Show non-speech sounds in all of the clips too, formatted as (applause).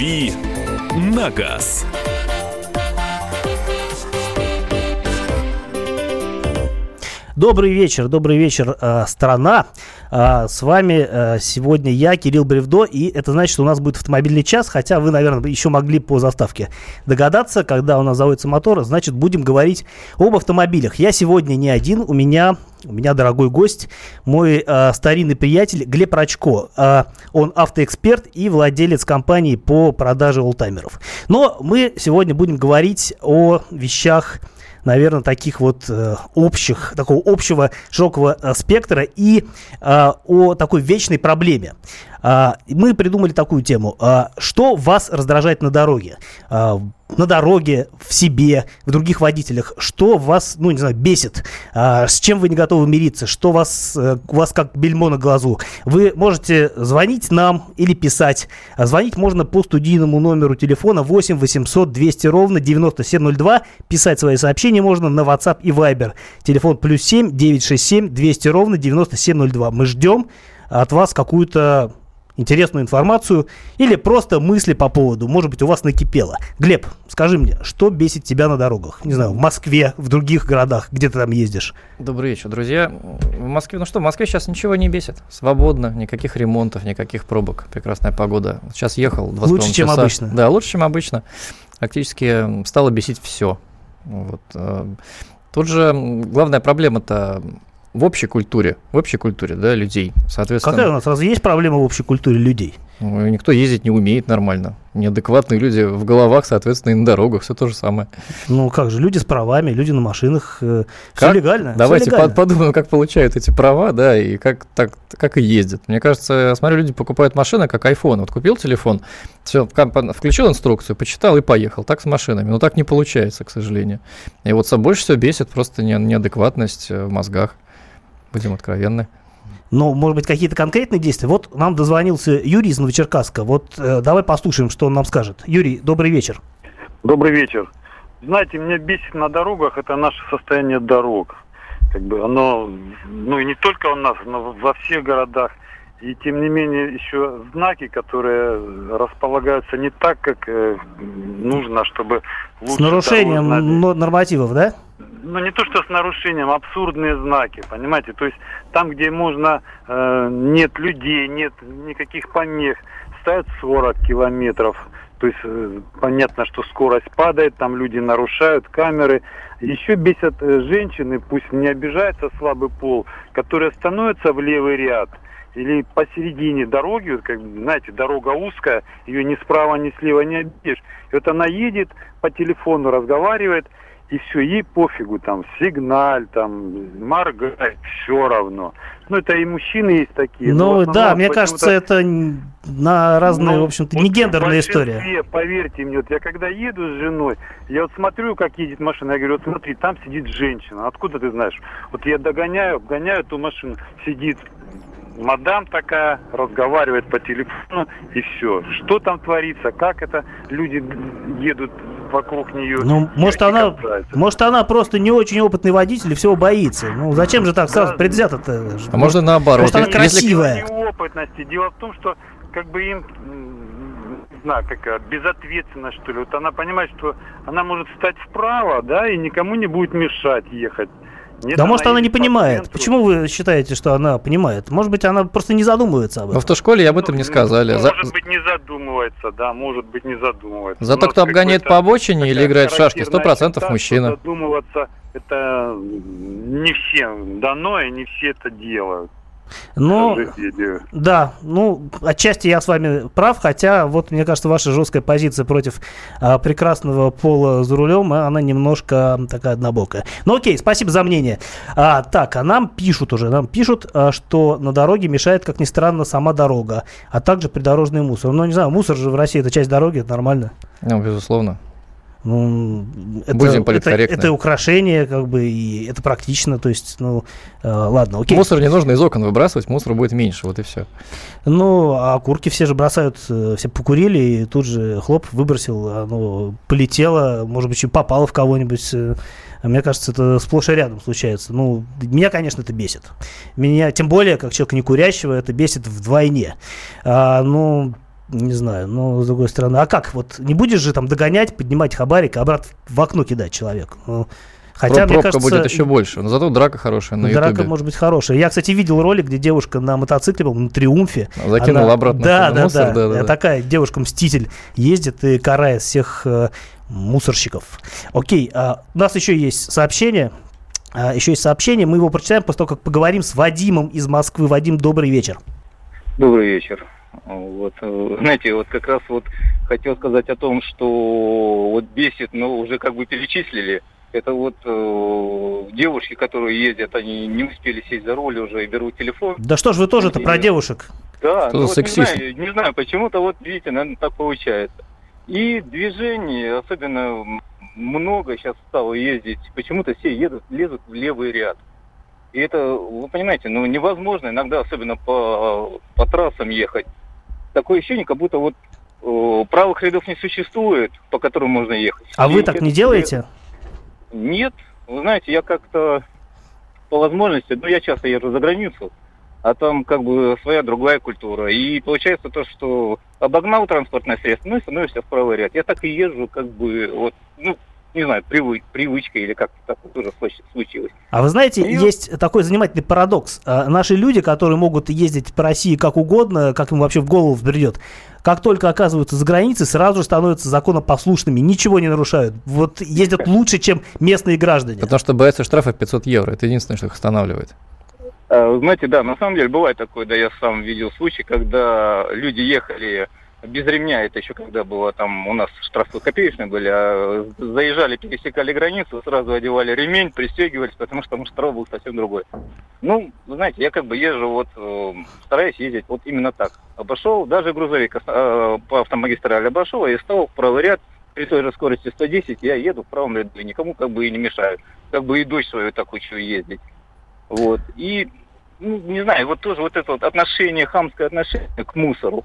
«Дави на газ». Добрый вечер, добрый вечер, э, страна. Э, с вами э, сегодня я, Кирилл Бревдо, и это значит, что у нас будет автомобильный час, хотя вы, наверное, еще могли по заставке догадаться, когда у нас заводится мотор, значит, будем говорить об автомобилях. Я сегодня не один, у меня у меня дорогой гость, мой э, старинный приятель Глеб Рачко. Э, он автоэксперт и владелец компании по продаже олдтаймеров. Но мы сегодня будем говорить о вещах наверное, таких вот э, общих, такого общего широкого э, спектра и э, о такой вечной проблеме. Э, мы придумали такую тему. Э, что вас раздражает на дороге? Э, на дороге, в себе, в других водителях, что вас, ну, не знаю, бесит, а, с чем вы не готовы мириться, что вас, а, у вас как бельмо на глазу. Вы можете звонить нам или писать. А звонить можно по студийному номеру телефона 8 800 200 ровно 9702. Писать свои сообщения можно на WhatsApp и Viber. Телефон плюс 7 967 200 ровно 9702. Мы ждем от вас какую-то интересную информацию или просто мысли по поводу, может быть, у вас накипело. Глеб, скажи мне, что бесит тебя на дорогах? Не знаю, в Москве, в других городах, где ты там ездишь? Добрый вечер, друзья. В Москве, ну что, в Москве сейчас ничего не бесит. Свободно, никаких ремонтов, никаких пробок. Прекрасная погода. Сейчас ехал. Лучше, чем часа. обычно. Да, лучше, чем обычно. Фактически стало бесить все. Вот. Э, тут же главная проблема-то в общей культуре, в общей культуре, да, людей, соответственно. Какая у нас разве есть проблема в общей культуре людей? Ну, никто ездить не умеет нормально. Неадекватные люди в головах, соответственно, и на дорогах, все то же самое. Ну как же, люди с правами, люди на машинах, э, все легально. Давайте все легально. подумаем, как получают эти права, да, и как, так, как и ездят. Мне кажется, я смотрю, люди покупают машины, как iPhone. Вот купил телефон, все, включил инструкцию, почитал и поехал. Так с машинами. Но так не получается, к сожалению. И вот больше всего бесит просто неадекватность э, в мозгах. Будем откровенны. Ну, может быть, какие-то конкретные действия. Вот нам дозвонился Юрий из Новочеркасска. Вот э, давай послушаем, что он нам скажет. Юрий, добрый вечер. Добрый вечер. Знаете, меня бесит на дорогах это наше состояние дорог. Как бы оно, ну и не только у нас, но во всех городах. И тем не менее еще знаки, которые располагаются не так, как э, нужно, чтобы лучше. С нарушением нормативов, да? Ну не то что с нарушением, абсурдные знаки, понимаете? То есть там, где можно, э, нет людей, нет никаких помех, ставят 40 километров. То есть э, понятно, что скорость падает, там люди нарушают камеры. Еще бесят э, женщины, пусть не обижается слабый пол, которые становятся в левый ряд или посередине дороги, вот, как, знаете, дорога узкая, ее ни справа, ни слева не обидишь. И вот она едет, по телефону разговаривает, и все, ей пофигу, там, сигналь, там, моргать, все равно. Ну, это и мужчины есть такие. Ну, да, мне кажется, это на разные, ну, в общем-то, вот не гендерная история. Поверьте мне, вот я когда еду с женой, я вот смотрю, как едет машина, я говорю, вот смотри, там сидит женщина, откуда ты знаешь? Вот я догоняю, обгоняю эту машину, сидит мадам такая, разговаривает по телефону, и все. Что там творится, как это люди едут вокруг нее. Ну, может она, может она просто не очень опытный водитель и всего боится. Ну, зачем же так сразу предвзято-то? А можно наоборот. Может она красивая. Неопытности. Дело в том, что как бы им не знаю, какая безответственность, что ли. Вот она понимает, что она может встать вправо, да, и никому не будет мешать ехать. Нет, да может она не понимает. Почему вы считаете, что она понимает? Может быть, она просто не задумывается об этом. В автошколе об этом не сказали. Может быть, не задумывается, да, может быть, не задумывается. Зато кто обгоняет по обочине или играет в шашки, сто процентов мужчина. Задумываться это не всем дано, и не все это делают. Ну, да, ну, отчасти я с вами прав, хотя вот, мне кажется, ваша жесткая позиция против а, прекрасного пола за рулем, а, она немножко такая однобокая. Ну, окей, спасибо за мнение. А, так, а нам пишут уже, нам пишут, а, что на дороге мешает, как ни странно, сама дорога, а также придорожный мусор. Ну, не знаю, мусор же в России это часть дороги, это нормально. Ну, безусловно. Ну, это, Будем это, это украшение, как бы, и это практично, то есть, ну, э, ладно, окей. Мусор не нужно из окон выбрасывать, мусора будет меньше, вот и все. Ну, а окурки все же бросают, э, все покурили, и тут же хлоп, выбросил, оно полетело, может быть, и попало в кого-нибудь. Э, мне кажется, это сплошь и рядом случается. Ну, меня, конечно, это бесит. Меня, тем более, как человек не курящего, это бесит вдвойне. А, ну, Не знаю, но с другой стороны, а как? Вот не будешь же там догонять, поднимать хабарик, а обратно в окно кидать человеку? Ну, Хотя, Про мне кажется, будет еще больше, но зато драка хорошая на Драка YouTube. может быть хорошая. Я, кстати, видел ролик, где девушка на мотоцикле, был на Триумфе. Закинула она... обратно да, да, мусор, да, да, да. Такая девушка-мститель ездит и карает всех э, мусорщиков. Окей, а, у нас еще есть сообщение. А, еще есть сообщение, мы его прочитаем после того, как поговорим с Вадимом из Москвы. Вадим, добрый вечер. Добрый вечер. Вот, э, знаете, вот как раз вот хотел сказать о том, что вот бесит, но уже как бы перечислили – это вот э, девушки, которые ездят, они не успели сесть за руль уже и берут телефон. Да что ж вы тоже-то про девушек? Да, ну, вот не, знаю, не знаю, почему-то вот, видите, наверное, так получается. И движение, особенно много сейчас стало ездить, почему-то все едут, лезут в левый ряд. И это, вы понимаете, ну невозможно иногда, особенно по, по трассам ехать. Такое ощущение, как будто вот э, правых рядов не существует, по которым можно ехать. А и вы так не делаете? Нет, вы знаете, я как-то по возможности, ну, я часто езжу за границу, а там как бы своя другая культура. И получается то, что обогнал транспортное средство, ну и становишься в правый ряд. Я так и езжу, как бы, вот, ну, не знаю, привы, привычка или как-то так вот уже случилось. А вы знаете, и... есть такой занимательный парадокс. А, наши люди, которые могут ездить по России как угодно, как им вообще в голову вбредет, как только оказываются за границей, сразу же становятся законопослушными, ничего не нарушают. Вот ездят лучше, чем местные граждане. Потому что боятся штрафа 500 евро. Это единственное, что их останавливает. А, знаете, да, на самом деле бывает такое, да, я сам видел случай, когда люди ехали без ремня, это еще когда было там, у нас штрафы копеечные были, а заезжали, пересекали границу, сразу одевали ремень, пристегивались, потому что там штраф был совсем другой. Ну, знаете, я как бы езжу вот, э, стараюсь ездить вот именно так. Обошел, даже грузовик э, по автомагистрали обошел и стал в правый ряд, при той же скорости 110 я еду в правом ряду, и никому как бы и не мешаю. Как бы и дочь свою так учу ездить. Вот. И, ну, не знаю, вот тоже вот это вот отношение, хамское отношение к мусору.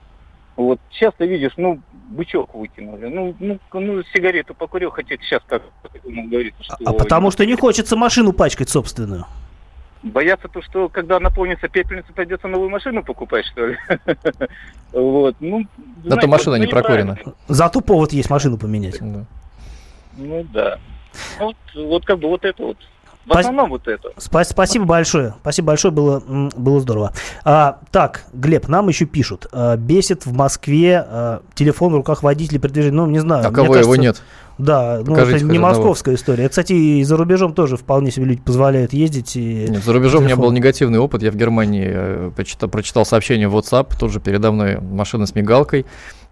Вот часто видишь, ну, бычок выкинули, ну, ну, ну сигарету покурил, хотя сейчас как говорится, что... А потому что не хочется машину пачкать собственную. Боятся то, что когда наполнится пепельница, придется новую машину покупать, что ли. (laughs) Вот, ну... Зато машина не прокурена. Зато повод есть машину поменять. Ну да. Вот как бы вот это вот в Спас... основном вот это. Спас... Спасибо большое. Спасибо большое, было, было здорово. А, так, Глеб, нам еще пишут. А, бесит в Москве а, телефон в руках водителя при движении. Ну, не знаю. А кого кажется, его нет? Да, ну это не московская одного. история. Кстати, и за рубежом тоже вполне себе люди позволяют ездить. И Нет, за рубежом телефон. у меня был негативный опыт. Я в Германии э, прочитал, прочитал сообщение в WhatsApp, тоже передо мной машина с мигалкой.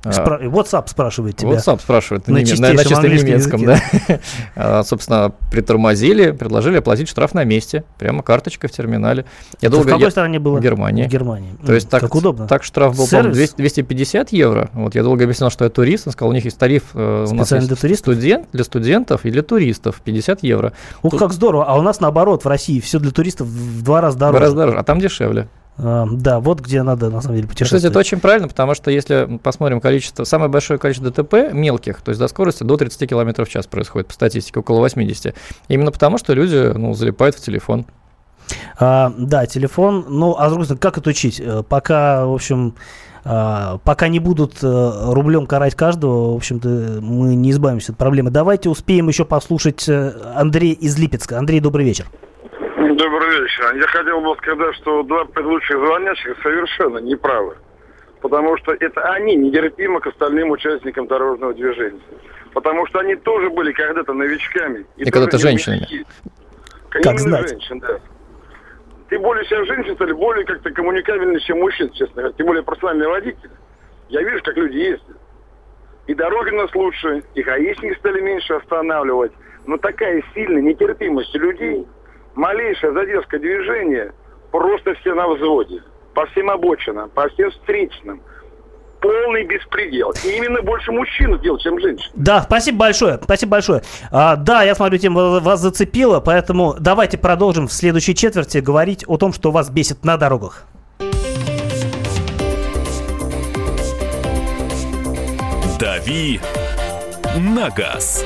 А, Спра- WhatsApp спрашивает тебя. WhatsApp спрашивает на, неме- на, на чистом немецком, да. (laughs) а, собственно, притормозили, предложили оплатить штраф на месте, прямо карточка в терминале. Я долго, в какой я... стране было? В Германии. В Германии. То есть так, как удобно. Так штраф был, по 250 евро. Вот я долго объяснял, что я турист, он сказал, у них есть тариф э, у нас есть для туристов? Студент, для студентов и для туристов 50 евро. Ух, Тут... как здорово. А у нас наоборот, в России все для туристов в два раза дороже. В два раза дороже, а там дешевле. Да, вот где надо на самом деле путешествовать. Кстати, это очень правильно, потому что если посмотрим количество, самое большое количество ДТП мелких, то есть до скорости до 30 км в час происходит, по статистике около 80. Именно потому, что люди ну, залипают в телефон. А, да, телефон. Ну, а с другой стороны, как это учить? Э, пока, в общем, а, пока не будут э, рублем карать каждого, в общем-то, мы не избавимся от проблемы. Давайте успеем еще послушать э, Андрея из Липецка. Андрей, добрый вечер. Добрый вечер. Я хотел бы сказать, что два предыдущих звонящих совершенно неправы. Потому что это они нетерпимы к остальным участникам дорожного движения. Потому что они тоже были когда-то новичками. И, и когда-то женщинами. Как знать. Женщин, да. Ты более сейчас женщин стали более как-то коммуникабельнее, чем мужчин, честно говоря. Тем более профессиональный водитель. Я вижу, как люди ездят. И дороги у нас лучше, и гаишники стали меньше останавливать. Но такая сильная нетерпимость людей – малейшая задержка движения, просто все на взводе. По всем обочинам, по всем встречным. Полный беспредел. И именно больше мужчин делают, чем женщин. Да, спасибо большое. Спасибо большое. А, да, я смотрю, тема вас зацепила, поэтому давайте продолжим в следующей четверти говорить о том, что вас бесит на дорогах. «Дави на газ».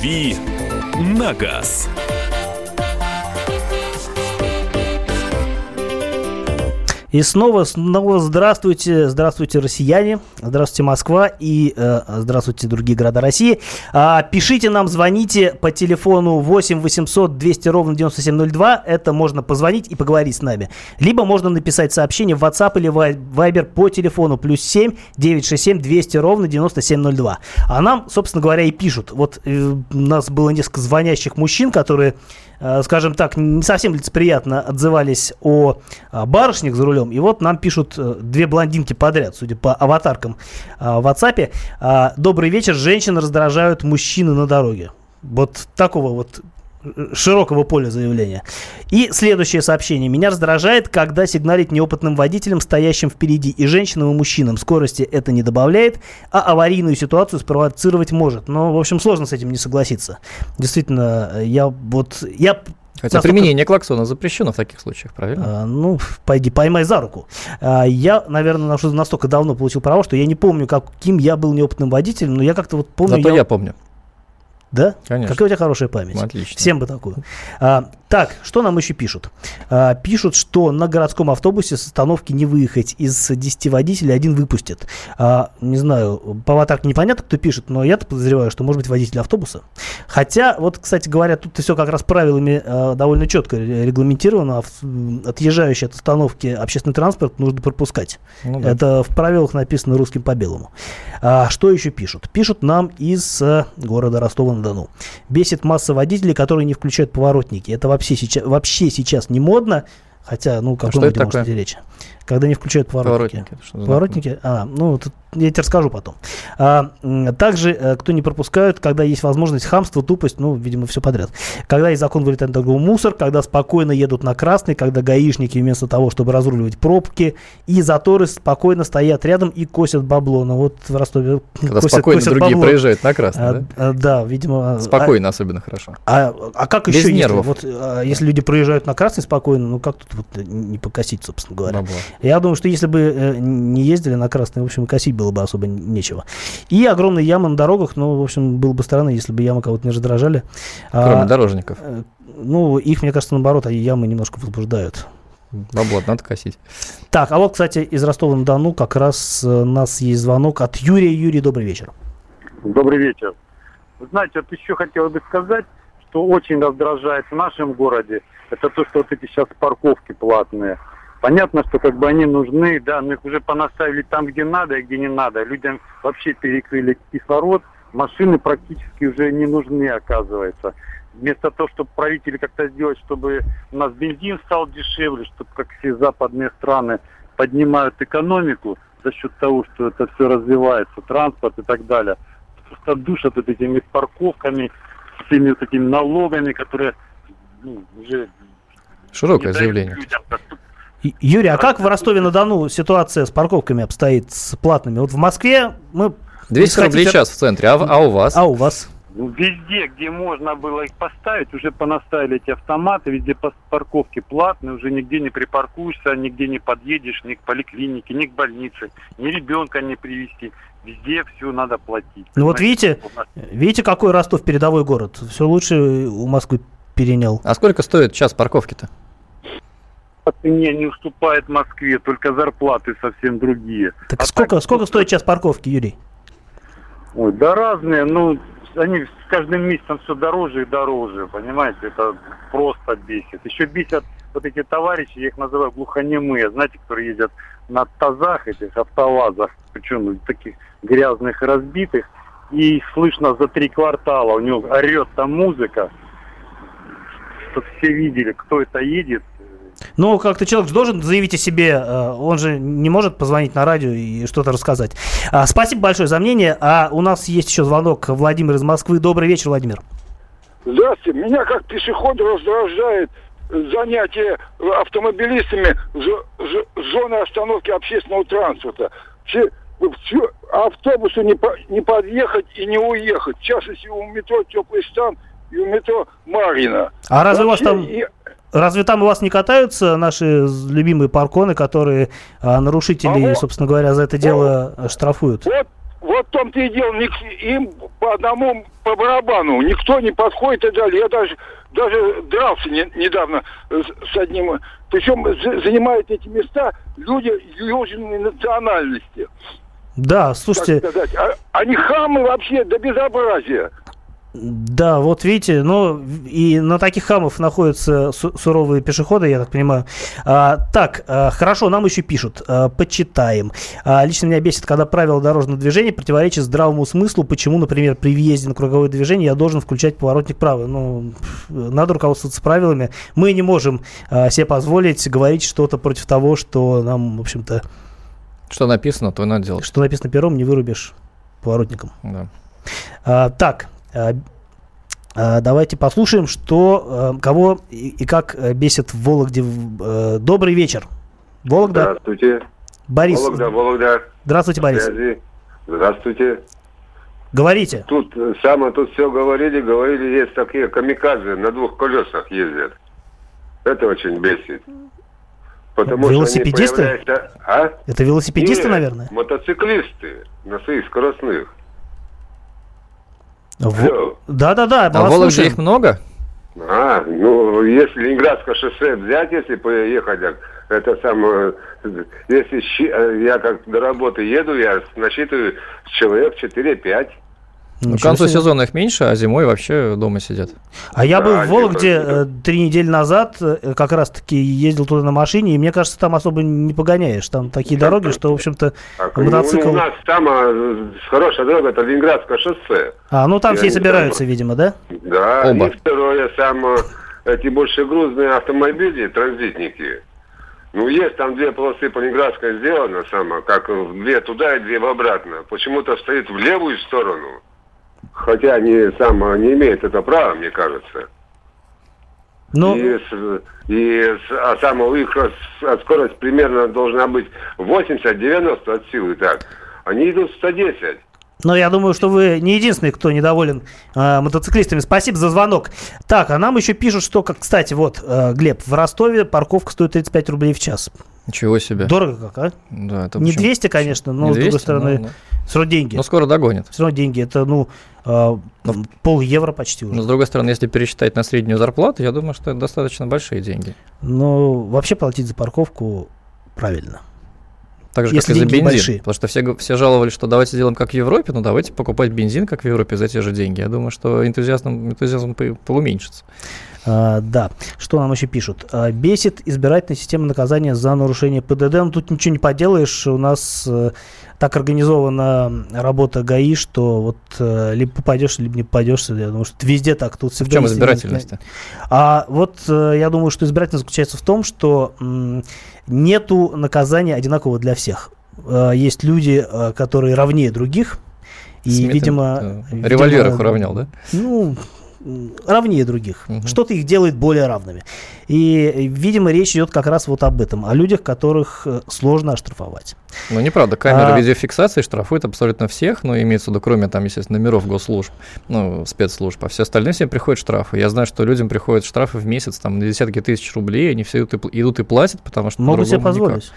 «Дави на газ». И снова, снова здравствуйте, здравствуйте, россияне, здравствуйте, Москва и э, здравствуйте, другие города России. А, пишите нам, звоните по телефону 8 800 200 ровно 9702. Это можно позвонить и поговорить с нами. Либо можно написать сообщение в WhatsApp или Viber по телефону плюс 7 967 200 ровно 9702. А нам, собственно говоря, и пишут. Вот э, у нас было несколько звонящих мужчин, которые скажем так, не совсем лицеприятно отзывались о э, барышнях за рулем. И вот нам пишут э, две блондинки подряд, судя по аватаркам в WhatsApp. Добрый вечер, женщины раздражают мужчины на дороге. Вот такого вот широкого поля заявления. И следующее сообщение. Меня раздражает, когда сигналить неопытным водителям, стоящим впереди, и женщинам, и мужчинам. Скорости это не добавляет, а аварийную ситуацию спровоцировать может. Но, в общем, сложно с этим не согласиться. Действительно, я вот... Я Хотя Настолько... применение клаксона запрещено в таких случаях, правильно? А, ну, пойди, поймай за руку. А, я, наверное, настолько давно получил право, что я не помню, каким я был неопытным водителем, но я как-то вот помню... Зато я, я помню. Да? Конечно. Какая у тебя хорошая память. Отлично. Всем бы такую. А, так, что нам еще пишут? А, пишут, что на городском автобусе с остановки не выехать. Из 10 водителей один выпустят. А, не знаю, по аватарке непонятно, кто пишет, но я-то подозреваю, что может быть водитель автобуса. Хотя, вот, кстати говоря, тут все как раз правилами а, довольно четко регламентировано. Отъезжающий от остановки общественный транспорт нужно пропускать. Ну, да. Это в правилах написано русским по белому. А, что еще пишут? Пишут нам из а, города Ростова на Бесит масса водителей, которые не включают поворотники. Это вообще сейчас, вообще сейчас не модно. Хотя, ну, какой а может идти речь? Когда не включают поворотники. Поворотники? Поворотники? А, ну, тут я тебе расскажу потом. А, также, э, кто не пропускают, когда есть возможность хамство, тупость, ну, видимо, все подряд. Когда есть закон, вылетает на мусор, когда спокойно едут на красный, когда гаишники вместо того, чтобы разруливать пробки и заторы, спокойно стоят рядом и косят бабло. Ну, вот в Ростове Когда косят, спокойно косят другие бабло. проезжают на красный, а, да? А, да, видимо. А, спокойно а, особенно хорошо. А, а как Без еще, нервов. Если, вот, а, если люди проезжают на красный спокойно, ну, как тут вот не покосить, собственно говоря? Бабло. Я думаю, что если бы э, не ездили на красный, в общем, косить было бы особо не нечего. И огромные ямы на дорогах, ну, в общем, было бы странно, если бы ямы кого-то не раздражали. Кроме а, дорожников. Э, ну, их, мне кажется, наоборот, они ямы немножко возбуждают. Бабло надо косить. Так, а вот, кстати, из Ростова-на-Дону как раз у нас есть звонок от Юрия. Юрий, добрый вечер. Добрый вечер. Вы знаете, вот еще хотел бы сказать, что очень раздражает в нашем городе, это то, что вот эти сейчас парковки платные. Понятно, что как бы они нужны, да, но их уже понаставили там, где надо и где не надо. Людям вообще перекрыли кислород, машины практически уже не нужны, оказывается. Вместо того, чтобы правители как-то сделать, чтобы у нас бензин стал дешевле, чтобы как все западные страны поднимают экономику за счет того, что это все развивается, транспорт и так далее. Просто душат вот этими парковками, всеми вот этими налогами, которые ну, уже Широкое заявление. Людям Юрий, а как в Ростове-на-Дону ситуация с парковками обстоит, с платными? Вот в Москве мы... 200 рублей в час в центре, а, а у вас? А у вас? Ну, везде, где можно было их поставить, уже понаставили эти автоматы, везде парковки платные, уже нигде не припаркуешься, нигде не подъедешь, ни к поликлинике, ни к больнице, ни ребенка не привезти. Везде все надо платить. Ну вот видите, видите, какой Ростов передовой город. Все лучше у Москвы перенял. А сколько стоит час парковки-то? По цене не уступает Москве, только зарплаты совсем другие. Так а сколько, так, сколько стоит час парковки, Юрий? Ой, да разные, ну, они с каждым месяцем все дороже и дороже, понимаете, это просто бесит. Еще бесят вот эти товарищи, я их называю глухонемые, знаете, которые ездят на тазах, этих автовазах, причем таких грязных и разбитых, и слышно за три квартала, у него орет там музыка, чтобы все видели, кто это едет, ну, как-то человек должен заявить о себе, э, он же не может позвонить на радио и что-то рассказать. А, спасибо большое за мнение. А у нас есть еще звонок Владимир из Москвы. Добрый вечер, Владимир. Здравствуйте. Меня как пешеход раздражает занятие автомобилистами зоны остановки общественного транспорта. Все, все, автобусу не, по- не подъехать и не уехать. В частности, у метро Теплый стан и у метро Марина. А разве у вас там и- Разве там у вас не катаются наши любимые парконы, которые а, нарушителей, А вот- собственно говоря, за это дело штрафуют? Вот, вот в том-то и дело, им по одному по барабану, никто не подходит и далее. Я даже, даже дрался не- недавно с, с одним, причем за- занимают эти места люди южной национальности. Да, слушайте. А- они хамы вообще до безобразия. Да, вот видите, ну и на таких хамов находятся су- суровые пешеходы, я так понимаю. А, так, а, хорошо, нам еще пишут, а, почитаем. А, лично меня бесит, когда правила дорожного движения противоречат здравому смыслу, почему, например, при въезде на круговое движение я должен включать поворотник правый. Ну, надо руководствоваться правилами. Мы не можем а, себе позволить говорить что-то против того, что нам, в общем-то, Что написано, то и надо делать. что написано пером, не вырубишь поворотником. Да. А, так, давайте послушаем, что, а, кого и, как э, бесит в Вологде. э, Добрый вечер. Вологда. Здравствуйте. Борис. Вологда, Вологда. Здравствуйте, Борис. Связи. Здравствуйте. Говорите. Тут э, само тут все говорили, говорили, есть такие камикадзе на двух колесах ездят. Это очень бесит. Потому Велосипедисты? что они появляются... А? Это велосипедисты, Нет, наверное? мотоциклисты на своих скоростных. В- Алло. Да-да-да, мы А в Вологде их много? А, ну, если Ленинградское шоссе взять, если поехать, это самое, если я как до работы еду, я насчитываю человек 4-5. Ну, к концу себе. сезона их меньше, а зимой вообще дома сидят. А я был Да, в Вологде э, три недели назад, э, как раз-таки ездил туда на машине, и мне кажется, там особо не погоняешь. Там такие дороги, что, в общем-то, Так, мотоцикл... у нас самая хорошая дорога, это Ленинградское шоссе. А, ну там все и не собираются, знаю. видимо, да? Да, Оба. и второе, самое, эти большегрузные автомобили, транзитники. Ну, есть там две полосы по Ленинградской сделано, самое, как две туда и две в обратно. Почему-то стоит в левую сторону. Хотя они, самое, не имеют это права, мне кажется. Ну, И, с- и с- а них рас- а скорость примерно должна быть 80-90 от силы, так. Они идут 110. Но я думаю, что вы не единственный, кто недоволен э, мотоциклистами. Спасибо за звонок. Так, а нам еще пишут, что, как, кстати, вот, э, Глеб, в Ростове парковка стоит 35 рублей в час. Ничего себе. Дорого как, а? Да, это не почему? 200, конечно, но, Не с другой 200, стороны, но- но- все равно деньги. Но скоро догонит. Все равно деньги. Это, ну, э, пол евро почти уже. Но с другой стороны, если пересчитать на среднюю зарплату, я думаю, что это достаточно большие деньги. Но вообще платить за парковку правильно. Так же, Если как и за бензин. большие. Потому что все, все жаловались, что давайте сделаем как в Европе, но давайте покупать бензин, как в Европе, за те же деньги. Я думаю, что энтузиазм, энтузиазм по- поуменьшится. А, да. Что нам еще пишут? А, бесит избирательная система наказания за нарушение ПДД. Ну, тут ничего не поделаешь. У нас э, так организована работа ГАИ, что вот э, либо попадешь, либо не попадешь. Я думаю, что везде так. Тут В всегда чем есть избирательность? А вот э, я думаю, что избирательность заключается в том, что нету наказания одинакового для всех. Э, есть люди, э, которые равнее других. И, Смит, видимо, э, видимо, Револьвер их уравнял, да? ну, равнее других. Мгм. Что-то их делает более равными. И, видимо, речь идет как раз вот об этом, о людях, которых э, сложно оштрафовать. Ну, неправда. Камеры А- видеофиксации штрафуют абсолютно всех, но имеется в виду, кроме, там, естественно, номеров госслужб, ну, спецслужб, а все остальные всем приходят штрафы. Я знаю, что людям приходят штрафы в месяц, там, на десятки тысяч рублей, они все идут и, идут и платят, потому что Могут себе по-другому никак.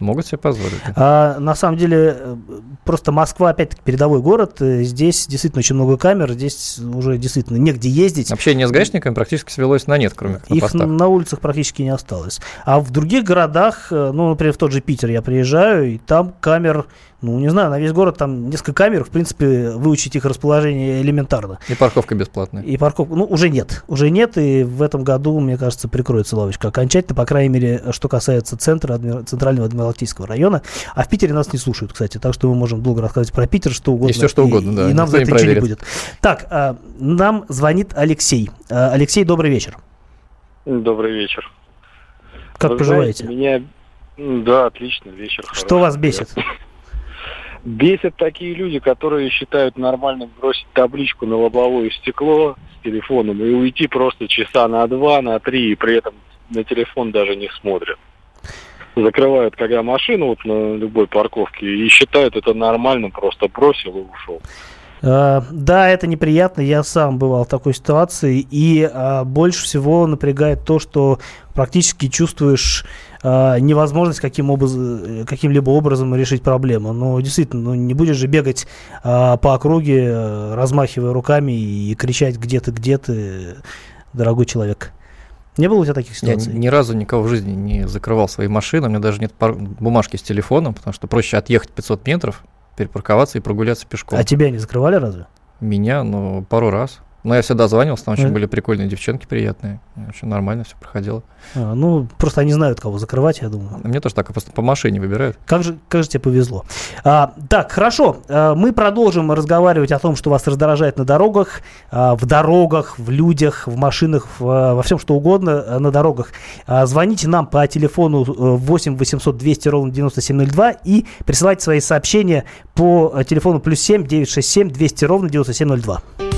Могут себе позволить. А, на самом деле, э, просто Москва, опять-таки, передовой город. э, Здесь действительно очень много камер. Здесь уже действительно негде ездить. Общение с гаишниками практически свелось на нет, кроме как на Их постах. на улицах практически не осталось. А в других городах, э, ну, например, в тот же Питер я приезжаю, и там камер, ну, не знаю, на весь город там несколько камер, в принципе, выучить их расположение элементарно. И парковка бесплатная. И парковку, ну, уже нет. Уже нет, и в этом году, мне кажется, прикроется лавочка окончательно, по крайней мере, что касается центра, адмир- центрального Адмиралтейского района. А в Питере нас не слушают, кстати, так что мы можем долго рассказывать про Питер, что угодно. И всё, что угодно, да, И нам за не это ничего не будет. Так, а, нам звонит Алексей. А, Алексей, добрый вечер. Добрый вечер. Как Вы поживаете? знаете, меня... Да, отлично, вечер. Что хороший, вас бесит? приятный. Бесят такие люди, которые считают нормальным бросить табличку на лобовое стекло с телефоном и уйти просто часа на два, на три, и при этом на телефон даже не смотрят. Закрывают, когда машину вот на любой парковке, и считают это нормальным, просто бросил и ушел. Э, Да, это неприятно, я сам бывал в такой ситуации, и а, больше всего напрягает то, что практически чувствуешь а, невозможность каким образ- каким-либо образом решить проблему. Ну, действительно, ну, не будешь же бегать а, по округе, э, размахивая руками и кричать «где ты, где ты, дорогой человек». Не было у тебя таких Я ситуаций? ни разу никого в жизни не закрывал свои машины, у меня даже нет пар- бумажки с телефоном, потому что проще отъехать 500 метров, перепарковаться и прогуляться пешком. А тебя не закрывали разве? Меня, ну, пару раз. Но я всегда звонил, там очень были прикольные девчонки приятные. Очень нормально все проходило. А, ну, просто они знают, кого закрывать, я думаю. Мне тоже так просто по машине выбирают. Как же, как же тебе повезло. А, так, хорошо. А, мы продолжим разговаривать о том, что вас раздражает на дорогах, а, в дорогах, в людях, в машинах, в, а, во всем что угодно а, на дорогах. А, звоните нам по телефону э, 8 800 200 ровно 9702 и присылайте свои сообщения по э, телефону плюс 7 967 200 ровно 9702.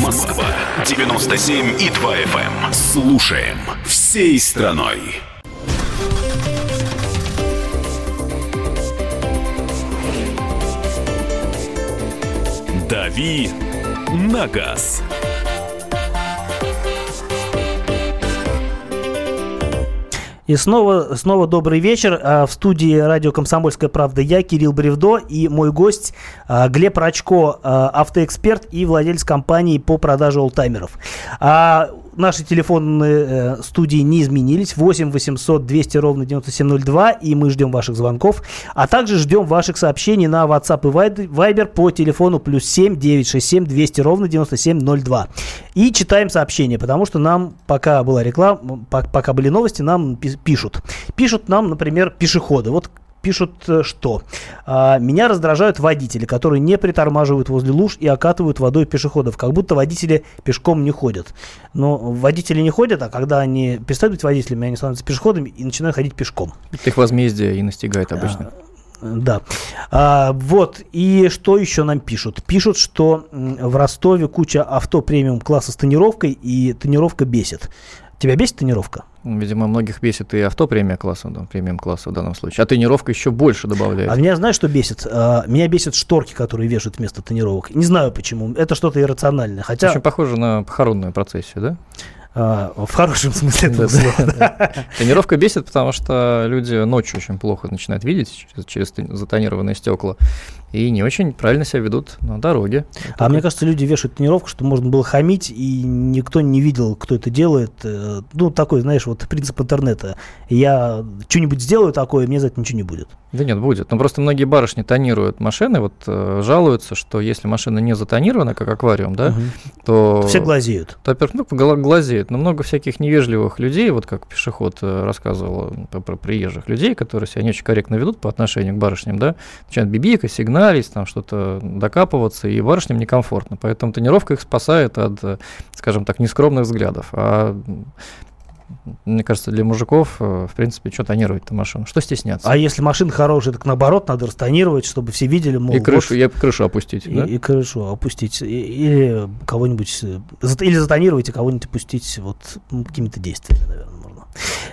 Москва 97 и 2 FM. Слушаем всей страной. «Дави на газ». И снова, снова добрый вечер. А, В студии радио «Комсомольская правда» я, Кирилл Бревдо, и мой гость а, Глеб Рачко, а, автоэксперт и владелец компании по продаже олдтаймеров. Наши телефонные э, студии не изменились. 8 800 200 ровно 9702, и мы ждем ваших звонков. А также ждем ваших сообщений на WhatsApp и Viber по телефону плюс 7 967 200 ровно 9702. И читаем сообщения, потому что нам, пока была реклама, по- пока были новости, нам пи- пишут. Пишут нам, например, пешеходы. Вот пишут, э, что а, меня раздражают водители, которые не притормаживают возле луж и окатывают водой пешеходов, как будто водители пешком не ходят. Но водители не ходят, а когда они перестают быть водителями, они становятся пешеходами и начинают ходить пешком. Это их возмездие и настигает обычно. Да. А, вот. И что еще нам пишут? Пишут, что в Ростове куча авто премиум класса с тонировкой, и тонировка бесит. Тебя бесит тонировка? Видимо, многих бесит и авто премиум класса, да, премиум класса в данном случае. А тренировка еще больше добавляет. А меня знаешь, что бесит? А, меня бесит шторки, которые вешают вместо тонировок. Не знаю почему. Это что-то иррациональное. Хотя Очень похоже на похоронную процессию, да? а, в хорошем смысле этого слова. да. Тренировка бесит, потому что люди ночью очень плохо начинают видеть через, через тон- затонированные стекла и не очень правильно себя ведут на дороге. А мне кажется, люди вешают тонировку, чтобы можно было хамить, и никто не видел, кто это делает. Э, Ну, такой, знаешь, вот принцип интернета. Я что-нибудь сделаю такое, мне за это ничего не будет. Да нет, будет. Но просто многие барышни тонируют машины, вот э, жалуются, что если машина не затонирована, как аквариум, да, Мгм. то... Все глазеют. То, ну, гла- глазеют, но много всяких невежливых людей, вот как пешеход э, рассказывал про, про приезжих людей, которые себя не очень корректно ведут по отношению к барышням, да, начинают бибикать, сигналить, там что-то докапываться, и барышням некомфортно. Поэтому тренировка их спасает от, скажем так, нескромных взглядов. А мне кажется, для мужиков, э, в принципе, что тонировать-то машину? Что стесняться? А если машина хорошая, так наоборот, надо растонировать, чтобы все видели, мол, и крышу, вот, я крышу опустить, и, да? и крышу опустить. И- или кого-нибудь, э, или затонировать и кого-нибудь опустить вот какими-то действиями, наверное.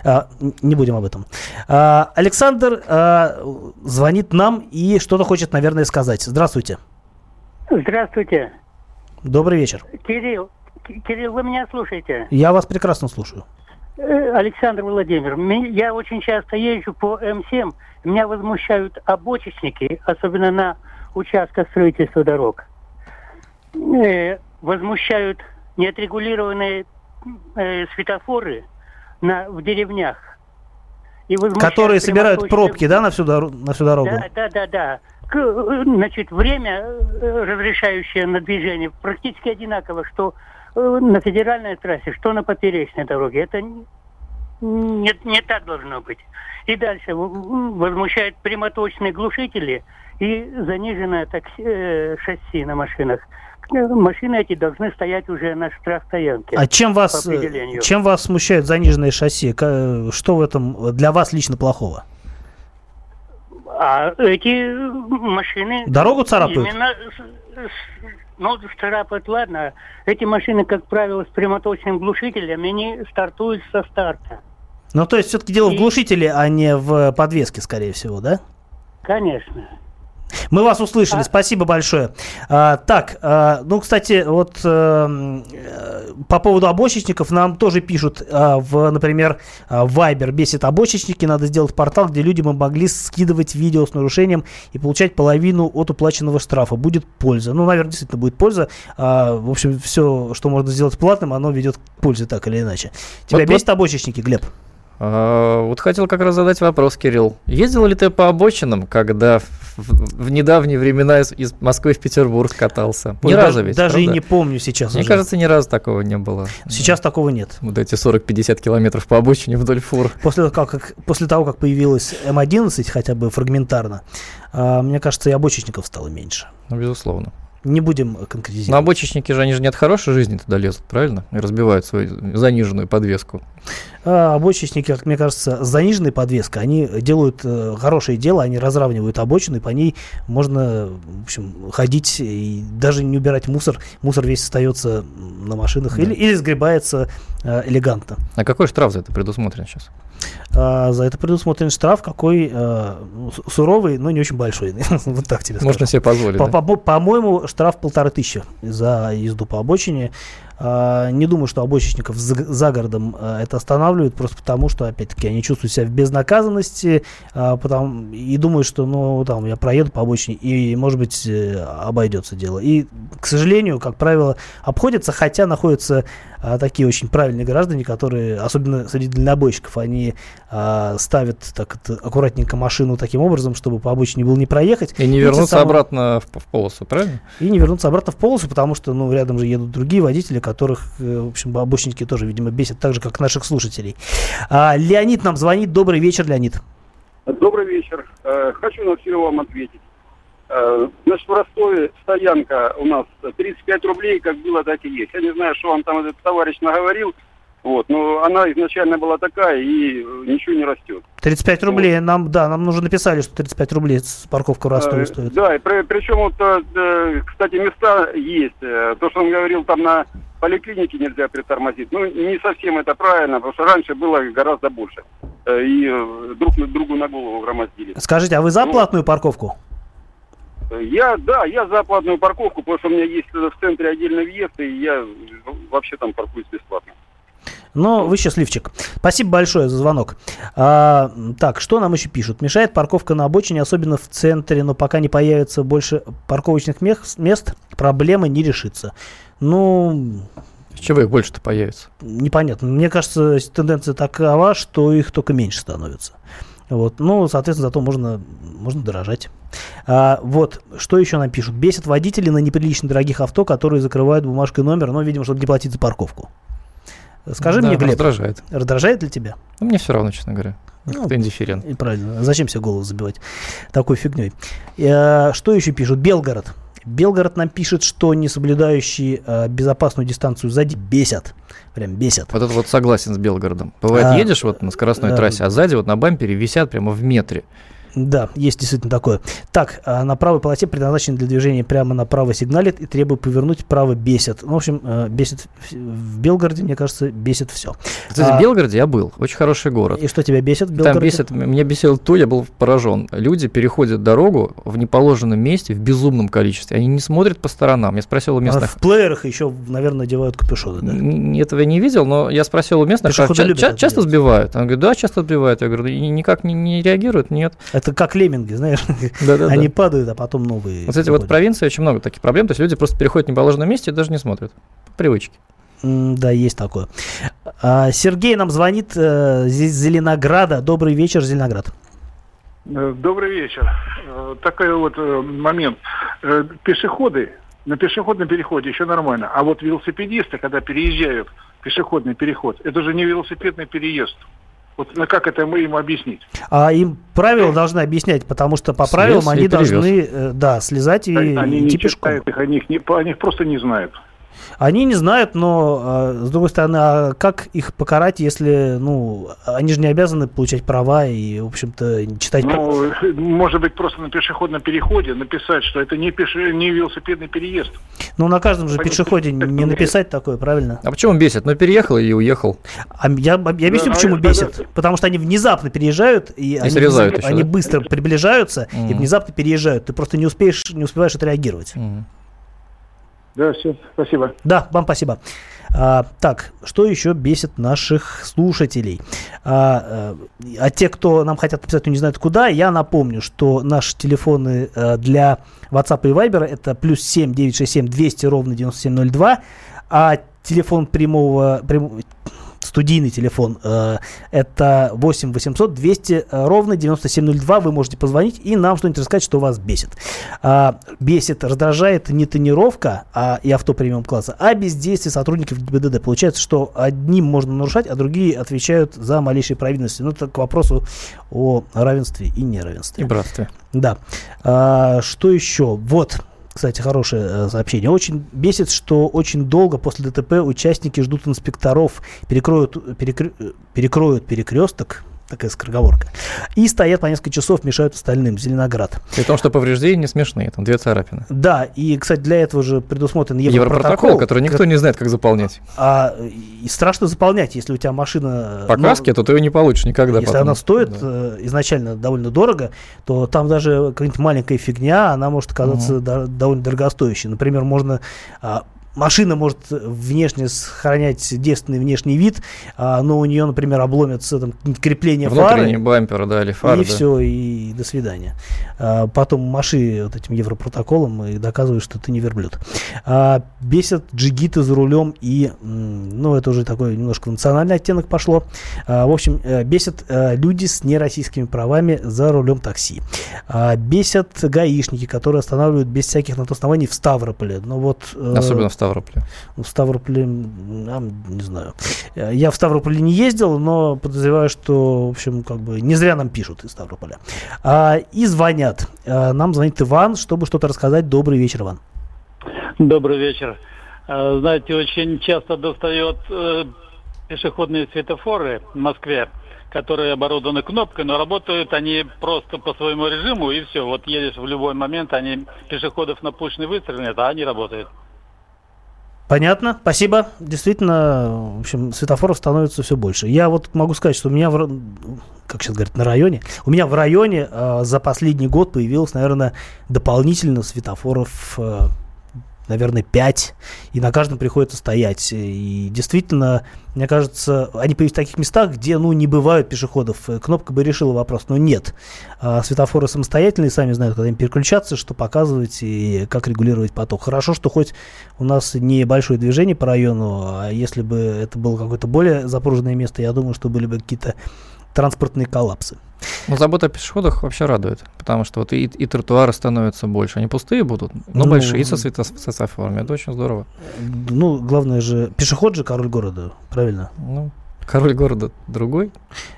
А, не будем об этом. А, Александр а, звонит нам и что-то хочет, наверное, сказать. Здравствуйте. Здравствуйте, Добрый вечер. Кирилл. Кирилл, вы меня слушаете? Я вас прекрасно слушаю. Э, Александр Владимир, ми- я очень часто езжу по М7. Меня возмущают обочечники, особенно на участках строительства дорог. Э, возмущают неотрегулированные э, светофоры на, в деревнях. и Которые собирают пробки, да, на всю, дору- на всю дорогу? Да, да, да, да. К- Значит, время, э, разрешающее на движение, практически одинаково, что э, на федеральной трассе, что на поперечной дороге. Это не, не, не так должно быть. И дальше возмущают прямоточные глушители и заниженное такси, э, шасси на машинах. Э, Машины эти должны стоять уже на штрафстоянке. А чем вас, чем вас смущают заниженные шасси? Что в этом для вас лично плохого? А эти машины... Дорогу царапают? Именно, ну, царапают, ладно. Эти машины, как правило, с прямоточным глушителем, они стартуют со старта. Ну, то есть все-таки дело в И- глушителе, а не в подвеске, скорее всего, да? Конечно. Мы вас услышали, А- спасибо большое. А, так, а, ну, кстати, вот э, по поводу обочечников нам тоже пишут, а, в, например, а, Viber бесит обочечники, надо сделать портал, где люди бы могли скидывать видео с нарушением и получать половину от уплаченного штрафа. Будет польза. Ну, наверное, действительно будет польза. А, в общем, все, что можно сделать платным, оно ведет к пользе так или иначе. Тебя Вот- бесит обочечники, Глеб? А, Вот хотел как раз задать вопрос, Кирилл. Ездил ли ты по обочинам, когда в, недавние времена из, из Москвы в Петербург катался? Ни Ой, разу ведь, Даже и не помню сейчас. Мне уже. кажется, ни разу такого не было. Сейчас такого нет. Вот эти 40-50 километров по обочине вдоль фур. После того, как, после того, как появилась М11, хотя бы фрагментарно, а, мне кажется, и обочечников стало меньше. Ну, безусловно. Не будем Но конкретизировать. обочечники же, они же не от хорошей жизни туда лезут, правильно? И разбивают свою заниженную подвеску. А, обочечники, как мне кажется, с заниженной подвеской, они делают э, хорошее дело, они разравнивают обочину, и по ней можно, в общем, ходить и даже не убирать мусор. Мусор весь остается на машинах Да. или, или сгребается э, элегантно. А какой штраф за это предусмотрен сейчас? А, за это предусмотрен штраф, какой с- суровый, но не очень большой. (laughs) вот так тебе скажу. Можно себе позволить. По- да? по- По-моему, штраф полторы тысячи за езду по обочине. А, Не думаю, что обочечников за за городом а, это останавливает, просто потому что, опять-таки, они чувствуют себя в безнаказанности, а, потому, и думают, что, ну, там, я проеду по обочине, и, может быть, э, обойдется дело. И, к сожалению, как правило, обходятся, хотя находятся а, такие очень правильные граждане, которые, особенно среди дальнобойщиков, они а, ставят так это, аккуратненько машину таким образом, чтобы по обочине было не проехать. И не те вернуться самые- обратно в, в полосу, правильно? и не вернуться обратно в полосу, потому что, ну, рядом же едут другие водители, которых, э, в общем, обочинники тоже, видимо, бесят так же, как наших слушателей. А, Леонид нам звонит. Добрый вечер, Леонид. Добрый вечер. Э, Хочу на все вам ответить. Э, Значит, в Ростове стоянка у нас 35 рублей, как было, так и есть. Я не знаю, что вам там этот товарищ наговорил, вот, но она изначально была такая и э, ничего не растет. 35 рублей. Нам, да, нам уже написали, что 35 рублей парковка в Ростове Э, стоит. Да, и при- причем вот, кстати, места есть. То, что он говорил, там на поликлинике нельзя притормозить. Ну, не совсем это правильно, потому что раньше было гораздо больше. И друг другу на голову громоздили. Скажите, а вы за ну, платную парковку? Я, да, я за платную парковку, потому что у меня есть в центре отдельный въезд, и я вообще там паркуюсь бесплатно. Ну, вы счастливчик. Спасибо большое за звонок. А, так, что нам еще пишут? Мешает парковка на обочине, особенно в центре, но пока не появится больше парковочных мест, проблема не решится. Ну, С чего их больше-то появится? непонятно. Мне кажется, тенденция такова, что их только меньше становится. Вот. Ну, соответственно, зато можно, можно дорожать. А, вот, что еще нам пишут? Бесит водители на неприлично дорогих авто, которые закрывают бумажкой номер, но, видимо, чтобы не платить за парковку. Скажи Да, мне, Глеб, раздражает. раздражает ли тебя? Ну, мне все равно, честно говоря. Ну, Как-то индифферент. И правильно. Зачем себе голову забивать такой фигней? Э, Что еще пишут? Белгород. Белгород нам пишет, что не соблюдающие э, безопасную дистанцию сзади бесят. Прям бесят. Вот это вот согласен с Белгородом. Бывает, А, едешь вот на скоростной да. трассе, а сзади вот на бампере висят прямо в метре. Да, есть действительно такое. Так, а на правой полосе предназначен для движения прямо направо сигналит и требует повернуть вправо бесит. Ну, в общем, э, бесит в- Белгороде, мне кажется, бесит все. Кстати, А- в Белгороде я был. Очень хороший город. И что тебя бесит в Белгороде? Там бесит, меня бесило то, я был поражен. Люди переходят дорогу в неположенном месте в безумном количестве. Они не смотрят по сторонам. Я спросил у А местных. в плеерах еще, наверное, надевают капюшоны, да? Этого я не видел, но я спросил у местных, а ча- часто делать. сбивают? Он говорит, да, часто сбивают. Я говорю, никак не, не реагируют? Нет. Это как лемминги, знаешь? (laughs) Да-да-да. Они падают, а потом новые. Вот, кстати, вот в приходят. провинции очень много таких проблем. То есть люди просто переходят в неположенном месте и даже не смотрят. По привычке. Да, есть такое. А, Сергей нам звонит э, из Зеленограда. Добрый вечер, Зеленоград. Э, Добрый вечер. Э, Такой вот момент. Пешеходы на пешеходном переходе еще нормально, а вот велосипедисты, когда переезжают пешеходный переход, это же не велосипедный переезд. Вот ну, как это мы им объяснить? А им правила должны объяснять, потому что по Слез правилам они должны, э, да, слезать и Они не идти пешком. читают их, они их, не, они их просто не знают. Они не знают, но э, с другой стороны, а как их покарать, если, ну, они же не обязаны получать права и, в общем-то, читать. Ну, может быть, просто на пешеходном переходе написать, что это не, пеше... не велосипедный переезд. Ну, на каждом же Они пешеходе не написать такое, правильно? А почему бесит? Ну, переехал и уехал. А я, я объясню, Да, почему а, бесит. да, да. Потому что они внезапно переезжают, и, они, срезают еще, они да? быстро приближаются и Мгм. внезапно переезжают. Ты просто не успеешь, не успеваешь отреагировать. Мгм. Да, все, спасибо. Да, вам спасибо. А, так, что еще бесит наших слушателей? А, э, а те, кто нам хотят написать, но не знают куда, я напомню, что наши телефоны э, для WhatsApp и Viber это плюс 7 967 200 ровно 9702, а телефон прямого, прям- студийный телефон э, это 8 800 200 ровно 9702. Вы можете позвонить и нам что-нибудь рассказать, что вас бесит. А, бесит, раздражает не тонировка а, и авто премиум класса, а бездействие сотрудников ГИБДД. Получается, что одним можно нарушать, а другие отвечают за малейшие провинности. Ну, это к вопросу о равенстве и И неравенстве. братстве. Да. А, что еще? Вот. Кстати, хорошее э, сообщение. Очень бесит, что очень долго после ДТП участники ждут инспекторов, перекроют, перекры- э, перекроют перекресток, такая скороговорка, и стоят по несколько часов, мешают остальным. Зеленоград. При том, что повреждения не смешные, там две царапины. Да, и, кстати, для этого же предусмотрен европротокол. Европротокол, который никто не знает, как заполнять. А, и страшно заполнять, если у тебя машина... По ну, каске, то ты ее не получишь никогда Если потом. она стоит Да. э, изначально довольно дорого, то там даже какая-нибудь маленькая фигня, она может оказаться до- довольно дорогостоящей. Например, можно а, машина может внешне сохранять девственный внешний вид, а, но у нее, например, обломится там крепления Внутренний фары. бампер, да, или фары. и да. все, и до свидания. А, потом маши вот этим европротоколом и доказывают, что ты не верблюд. А, бесят джигиты за рулем и, ну, это уже такой немножко национальный оттенок пошло. А, в общем, э, бесят э, люди с нероссийскими правами за рулем такси. А, бесят гаишники, которые останавливают без всяких на то оснований в Ставрополе. Ну вот... э, Особенно в Ставрополе. В Ставрополе, а, не знаю. Я в Ставрополе не ездил, но подозреваю, что, в общем, как бы не зря нам пишут из Ставрополя. А, и звонят. А, нам звонит Иван, чтобы что-то рассказать. Добрый вечер, Иван. Добрый вечер. Э, Знаете, очень часто достает э, пешеходные светофоры в Москве, которые оборудованы кнопкой, но работают они просто по своему режиму, и все. Вот едешь в любой момент, они пешеходов на пушный выстрелят, а они работают. Понятно, спасибо. Действительно, в общем, светофоров становится все больше. Я вот могу сказать, что у меня, в, как сейчас говорят, на районе, у меня в районе э, за последний год появилось, наверное, дополнительно светофоров, э, наверное, 5, и на каждом приходится стоять. И действительно, мне кажется, они появились в таких местах, где, ну, не бывают пешеходов. Э, Кнопка бы решила вопрос, но нет. А светофоры самостоятельные, сами знают, когда им переключаться, что показывать и как регулировать поток. Хорошо, что хоть у нас небольшое движение по району, а если бы это было какое-то более запруженное место, я думаю, что были бы какие-то транспортные коллапсы. Но забота о пешеходах вообще радует, потому что вот и, и тротуары становятся больше. Они пустые будут, но Ну, большие, и со свето- со светофорами. Это очень здорово. Ну, главное же, пешеход же король города, правильно? Ну, король города другой,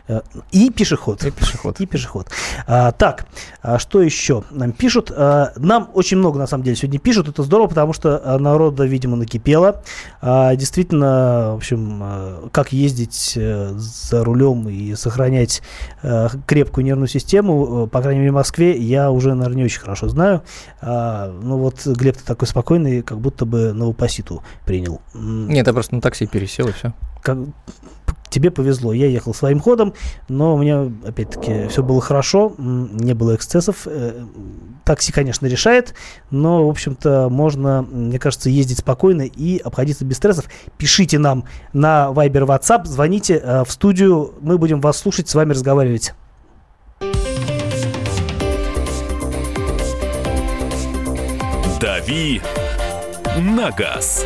Э, И пешеход. и пешеход. (laughs) И пешеход. А, так, а что еще нам пишут? А, нам очень много, на самом деле, сегодня пишут. Это здорово, потому что а, народа, видимо, накипело. А, действительно, в общем, а, как ездить э, за рулем и сохранять э, крепкую нервную систему, по крайней мере, в Москве, я уже, наверное, не очень хорошо знаю. А, ну вот, Глеб, ты такой спокойный, как будто бы новопоситу принял. Нет, я просто на такси пересел и все. как- тебе повезло. Я ехал своим ходом, но у меня, опять-таки, все было хорошо, не было эксцессов. Э, Такси, конечно, решает, но, в общем-то, можно, мне кажется, ездить спокойно и обходиться без стрессов. Пишите нам на Viber WhatsApp, звоните э, в студию, мы будем вас слушать, с вами разговаривать. «Дави на газ».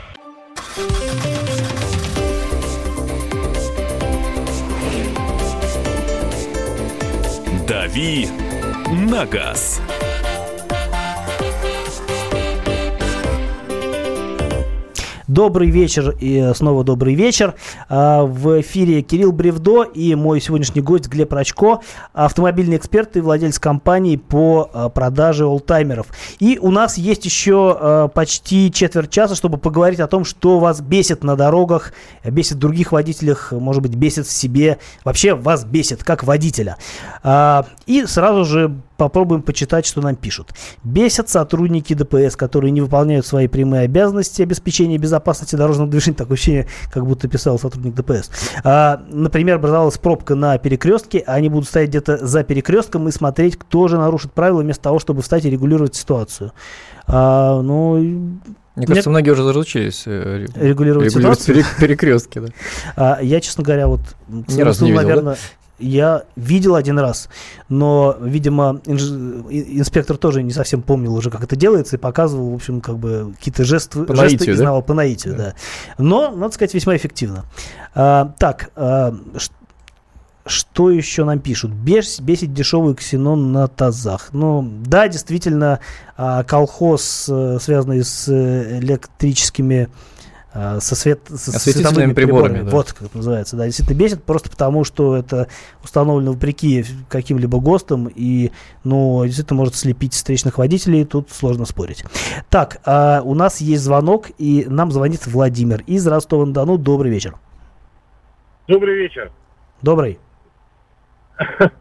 «Дави на газ». Добрый вечер и снова добрый вечер. А, В эфире Кирилл Бревдо и мой сегодняшний гость Глеб Рачко, автомобильный эксперт и владелец компании по а, продаже олдтаймеров. И у нас есть еще а, почти четверть часа, чтобы поговорить о том, что вас бесит на дорогах, бесит других водителях, может быть, бесит в себе, вообще вас бесит как водителя. А, И сразу же попробуем почитать, что нам пишут. Бесят сотрудники ДПС, которые не выполняют свои прямые обязанности обеспечения безопасности дорожного движения. Такое ощущение, как будто писал сотрудник ДПС. А, например, образовалась пробка на перекрестке, а они будут стоять где-то за перекрестком и смотреть, кто же нарушит правила, вместо того, чтобы встать и регулировать ситуацию. А, ну, Мне кажется, многие уже разучились э, ре- Регулировать регулировать ситуацию? пере- перекрестки. Да. А, я, честно говоря, вот Ни разу не видел, наверное, я видел один раз, но, видимо, инж- инспектор тоже не совсем помнил уже, как это делается, и показывал, в общем, как бы какие-то жесты, По жесты наитию, и да? знавал по наитию, да. Да. Но, надо сказать, весьма эффективно. А, так, а, что еще нам пишут? Бес, бесит дешевый ксенон на тазах. Ну, да, действительно, а, колхоз, э, связанный с э, электрическими со, свет, со световыми приборами, да. Вот как это называется, да, действительно бесит, просто потому что это установлено вопреки каким-либо ГОСТам, и, ну, действительно может слепить встречных водителей, тут сложно спорить. Так, а, у нас есть звонок, и нам звонит Владимир из Ростова-на-Дону. Добрый вечер. Добрый вечер. Добрый. (laughs)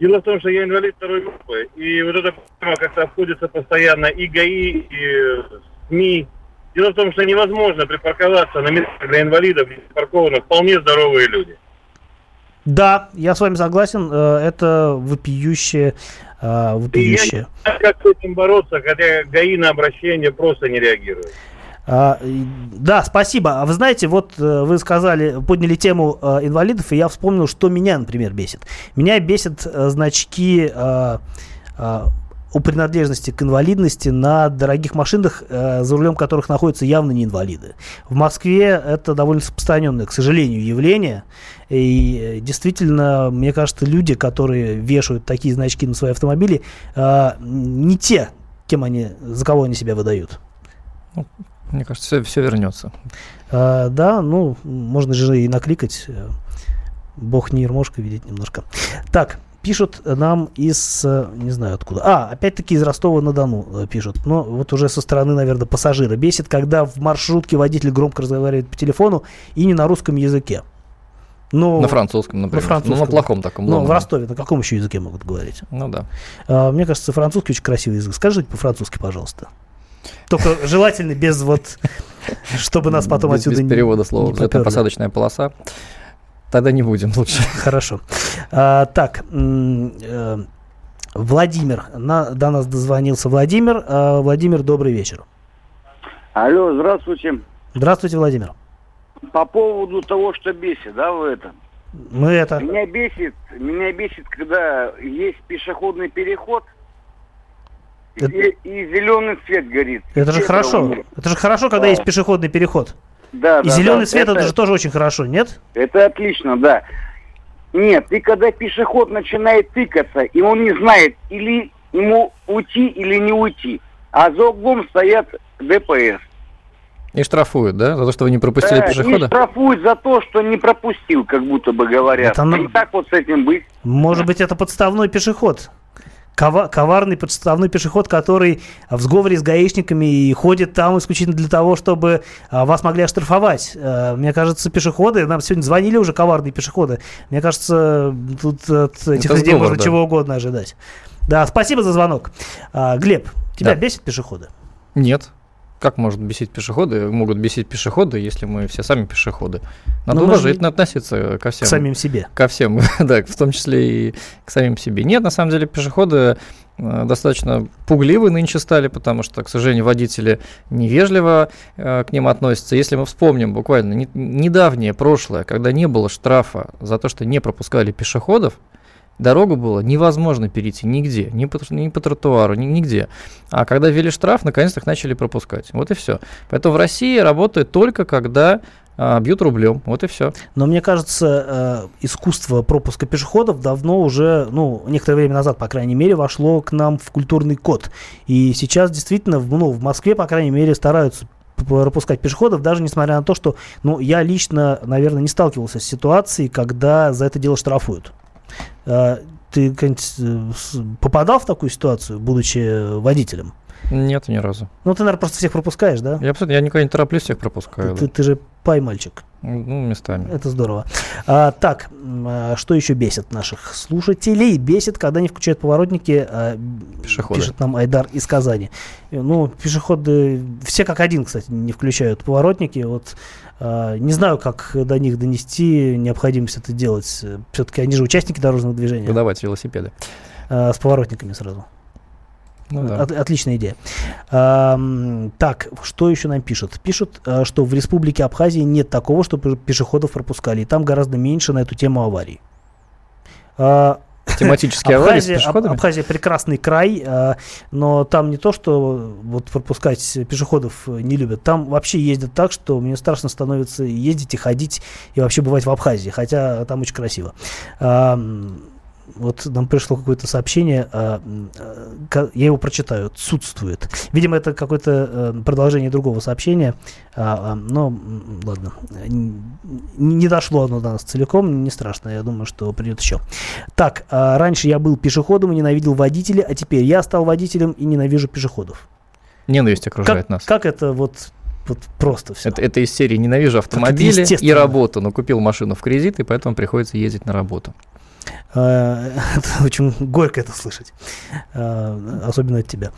Дело в том, что я инвалид второй группы, и вот эта проблема как-то обходится постоянно и ГАИ, и СМИ. Дело в том, что невозможно припарковаться на местах для инвалидов, где припаркованы вполне здоровые люди. Да, я с вами согласен, э, это вопиющее, э, И я не вопиющее. знаю, как с этим бороться, хотя ГАИ на обращение просто не реагирует. А, да, спасибо. А вы знаете, вот э, вы сказали, подняли тему э, инвалидов, и я вспомнил, что меня, например, бесит. Меня бесит э, значки о принадлежности к инвалидности на дорогих машинах, э, за рулем которых находятся явно не инвалиды. В Москве это довольно распространенное, к сожалению, явление. И э, действительно, мне кажется, люди, которые вешают такие значки на свои автомобили, э, не те, кем они, за кого они себя выдают. Мне кажется, все, все вернется. А, да, ну, можно же и накликать. Бог не ермошка видеть немножко. Так, пишут нам из, э, не знаю откуда. А, опять-таки из Ростова-на-Дону э, пишут. Но вот уже со стороны, наверное, пассажира. Бесит, когда в маршрутке водитель громко разговаривает по телефону и не на русском языке. Ну, на французском, например. на французском. Ну, на плохом таком. Ну, в. Ростове на каком еще языке могут говорить? Ну да. А, мне кажется, французский очень красивый язык. Скажите по-французски, пожалуйста. Только (laughs) желательно без вот, чтобы нас потом без, отсюда без перевода слова. попёрли. посадочная полоса. Тогда не будем лучше. (laughs) Хорошо. А, так, э, Владимир. На, до нас дозвонился Владимир. А, Владимир, добрый вечер. Алло, здравствуйте. Здравствуйте, Владимир. По поводу того, что бесит, да, в этом. Мы это... Меня бесит, меня бесит, когда есть пешеходный переход и, и зеленый свет горит. Это же хорошо. Это же хорошо, когда Да. есть пешеходный переход. Да, И да, зеленый да. свет это... Это- же тоже очень хорошо, нет? Это отлично, да. Нет, и когда пешеход начинает тыкаться, и он не знает, или ему уйти, или не уйти. А за углом стоят ДПС. И штрафуют, да? За то, что вы не пропустили Да, И пешехода? штрафуют за то, что не пропустил, как будто бы говорят. Это ну- И так вот с этим быть. Может быть, это подставной пешеход. Кова- коварный подставной пешеход, который в сговоре с гаишниками и ходит там исключительно для того, чтобы а, вас могли оштрафовать. Э, Мне кажется, пешеходы, нам сегодня звонили уже коварные пешеходы. Мне кажется, тут от этих Это людей сговор, можно да. чего угодно ожидать. Да, спасибо за звонок. А, Глеб, тебя Да. бесит пешеходы? Нет. Как может бесить пешеходы, могут бесить пешеходы, если мы все сами пешеходы? Надо Но же уважительно относиться ко всем. К самим себе. Ко всем, (laughs) да, в том числе и к самим себе. Нет, на самом деле пешеходы э, достаточно пугливы нынче стали, потому что, к сожалению, водители невежливо э, к ним относятся. Если мы вспомним буквально не- недавнее прошлое, когда не было штрафа за то, что не пропускали пешеходов, дорогу было невозможно перейти нигде, ни по, ни по тротуару, ни, нигде. А когда ввели штраф, наконец-то их начали пропускать. Вот и все. Поэтому в России работает только когда а, бьют рублем. Вот и все. Но мне кажется, э, искусство пропуска пешеходов давно уже, ну, некоторое время назад, по крайней мере, вошло к нам в культурный код. И сейчас действительно, ну, в Москве, по крайней мере, стараются пропускать пешеходов, даже несмотря на то, что, ну, я лично, наверное, не сталкивался с ситуацией, когда за это дело штрафуют. Э, Ты э, попадал в такую ситуацию, будучи водителем? Нет, ни разу. Ну, ты, наверное, просто всех пропускаешь, да? Я, абсолютно- я никогда не тороплюсь, всех пропускаю. Ты, да. ты же пай-мальчик. Ну, местами. Это здорово. А, так, а, что еще бесит наших слушателей? Бесит, когда не включают поворотники, а, Пешеходы. пишет нам Айдар из Казани. Ну, пешеходы, все как один, кстати, не включают поворотники. Вот а, не знаю, как до них донести необходимость это делать. Все-таки они же участники дорожного движения. Выдавать велосипеды. А, с поворотниками сразу. Ну да. От- отличная идея. Ам, так, что еще нам пишут? Пишут, а, что в Республике Абхазии нет такого, чтобы пешеходов пропускали. И там гораздо меньше на эту тему аварий. А, Тематические аварии с Абхазия, Аб- пешеходами? Абхазия прекрасный край, а, но там не то, что вот пропускать пешеходов э, не любят. Там вообще ездят так, что мне страшно становится ездить и ходить и вообще бывать в Абхазии, хотя там очень красиво. А, вот нам пришло какое-то сообщение, а, ка- я его прочитаю, отсутствует. Видимо, это какое-то э, продолжение другого сообщения, а, а, но ладно, не дошло оно до нас целиком, не страшно, я думаю, что придет еще. Так, а, раньше я был пешеходом и ненавидел водителей, а теперь я стал водителем и ненавижу пешеходов. Ненависть окружает Как, нас. как это вот, вот просто все? Это, это из серии «Ненавижу автомобили и работу», но купил машину в кредит, и поэтому приходится ездить на работу. Это (laughs) очень горько это слышать, А, особенно от тебя.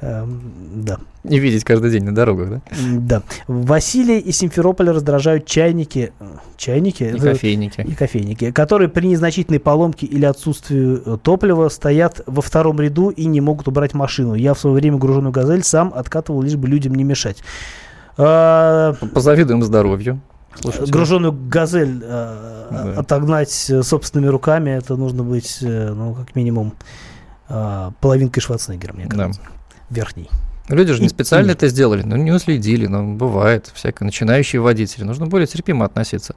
Эм, Да. И видеть каждый день на дорогах, да? Да. Василия из Симферополя раздражают чайники. э, Чайники? И кофейники. И кофейники, которые при незначительной поломке или отсутствии э, топлива стоят во втором ряду и не могут убрать машину. Я в свое время груженную газель сам откатывал, лишь бы людям не мешать. Позавидуем здоровью. Слушайте. груженную газель э, Да. отогнать э, собственными руками, это нужно быть, э, ну, как минимум, э, половинкой Шварценеггера, мне Да. кажется. Верхней. Люди же не специально и- это сделали, ну не уследили, но бывает, всякое, начинающие водители. Нужно более терпимо относиться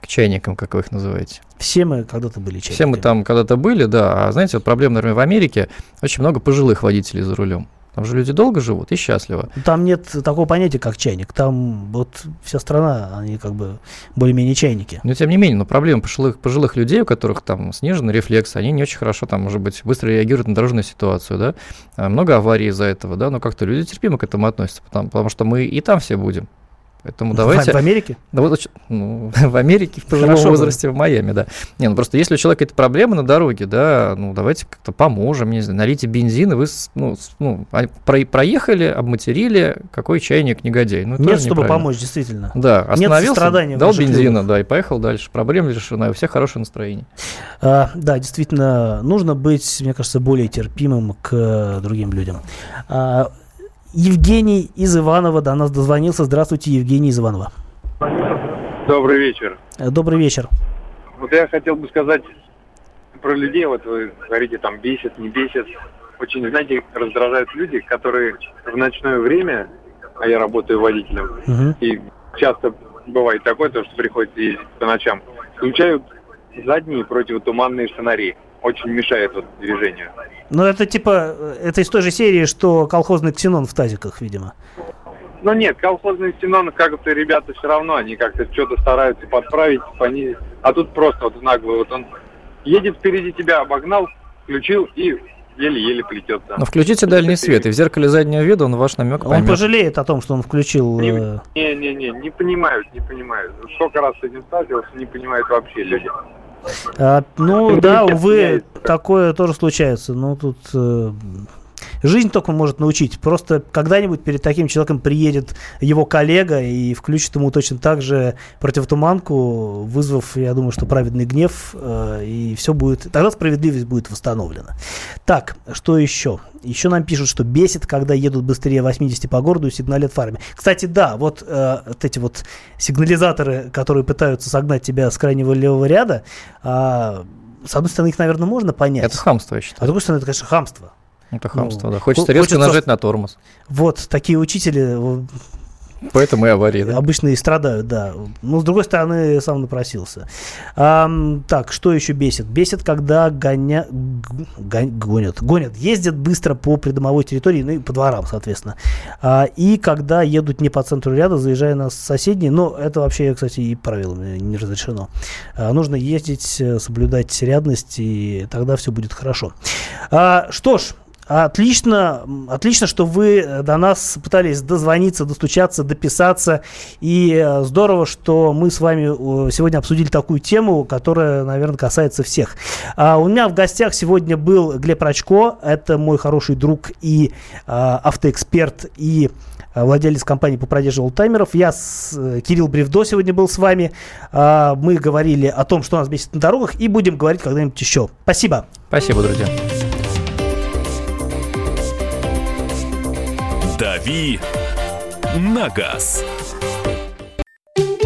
к чайникам, как вы их называете. Все мы когда-то были чайниками. Все мы там когда-то были, да, а знаете, вот проблема, например, в Америке очень много пожилых водителей за рулем. Там же люди долго живут и счастливо. Там нет такого понятия, как чайник. Там вот вся страна, они как бы более-менее чайники. Но тем не менее, но проблема пожилых, пожилых людей, у которых там снижены рефлексы, они не очень хорошо там, может быть, быстро реагируют на дорожную ситуацию, да. А Много аварий из-за этого, да, но как-то люди терпимо к этому относятся, потому, потому что мы и там все будем. Поэтому В- давайте... В, Америке? Да вот, ну, (laughs) в Америке, в пожилом Хорошо возрасте, в Майами, да. Не, ну просто если у человека какие-то проблемы на дороге, да, ну давайте как-то поможем, не знаю, налейте бензин, и вы, ну, ну про- проехали, обматерили, какой чайник негодяй. Ну, это Нет, чтобы помочь, действительно. Да, Нет остановился, в дал бензина, да, и поехал дальше. Проблема решена, у всех хорошее настроение. А, да, действительно, нужно быть, мне кажется, более терпимым к другим людям. А, Евгений из Иванова до нас дозвонился. Здравствуйте, Евгений из Иванова. Добрый вечер. Э, Добрый вечер. Вот я хотел бы сказать про людей, вот вы говорите, там, бесит, не бесит. Очень, знаете, раздражают люди, которые в ночное время, а я работаю водителем, Мгм. и часто бывает такое, то, что приходится ездить по ночам, включают задние противотуманные фонари. Очень мешает вот движению. Ну, это типа, э, это из той же серии, что колхозный ксенон в тазиках, видимо. Но нет, колхозный стенон, как-то ребята все равно, они как-то что-то стараются подправить, понизить. А тут просто вот нагло, вот он едет впереди тебя, обогнал, включил и еле-еле плетется. Но включите дальний свет, и в зеркале заднего вида он ваш намек Он поймет. пожалеет о том, что он включил... э, Не-не-не, не понимают, не понимают. Сколько раз с этим сталкивался, не понимают вообще люди. А, ну (laughs) да, увы, такое тоже случается. Ну тут э, Жизнь только может научить. Просто когда-нибудь перед таким человеком приедет его коллега и включит ему точно так же противотуманку, вызвав, я думаю, что праведный гнев, э, и все будет... Тогда справедливость будет восстановлена. Так, что еще? Еще нам пишут, что бесит, когда едут быстрее 80 по городу и сигналят фарами. Кстати, да, вот, э, вот эти вот сигнализаторы, которые пытаются согнать тебя с крайнего левого ряда, э, с одной стороны, их, наверное, можно понять. Это хамство, я считаю. А с другой стороны, это, конечно, хамство. Это хамство, ну, да. Хочется резко хочется... нажать на тормоз. Вот, такие учители Поэтому и аварии, да? Обычно и страдают, да. Но, с другой стороны, сам напросился. А, так, что еще бесит? Бесит, когда гоня... Гон... гонят, гонят, ездят быстро по придомовой территории, ну и по дворам, соответственно. А, и когда едут не по центру ряда, заезжая на соседние, но это вообще, кстати, и правилами не разрешено. А, нужно ездить, э, соблюдать рядность, и тогда все будет хорошо. А, что ж, Отлично, отлично, что вы до нас пытались дозвониться, достучаться, дописаться. И э, здорово, что мы с вами сегодня обсудили такую тему, которая, наверное, касается всех. А у меня в гостях сегодня был Глеб Рачко. Это мой хороший друг и а, автоэксперт, и а, владелец компании по продаже олдтаймеров. Я, с, э, Кирилл Бревдо, сегодня был с вами. Мы говорили о том, что нас бесит на дорогах, и будем говорить когда-нибудь еще. Спасибо. Спасибо, друзья. «Дави на газ».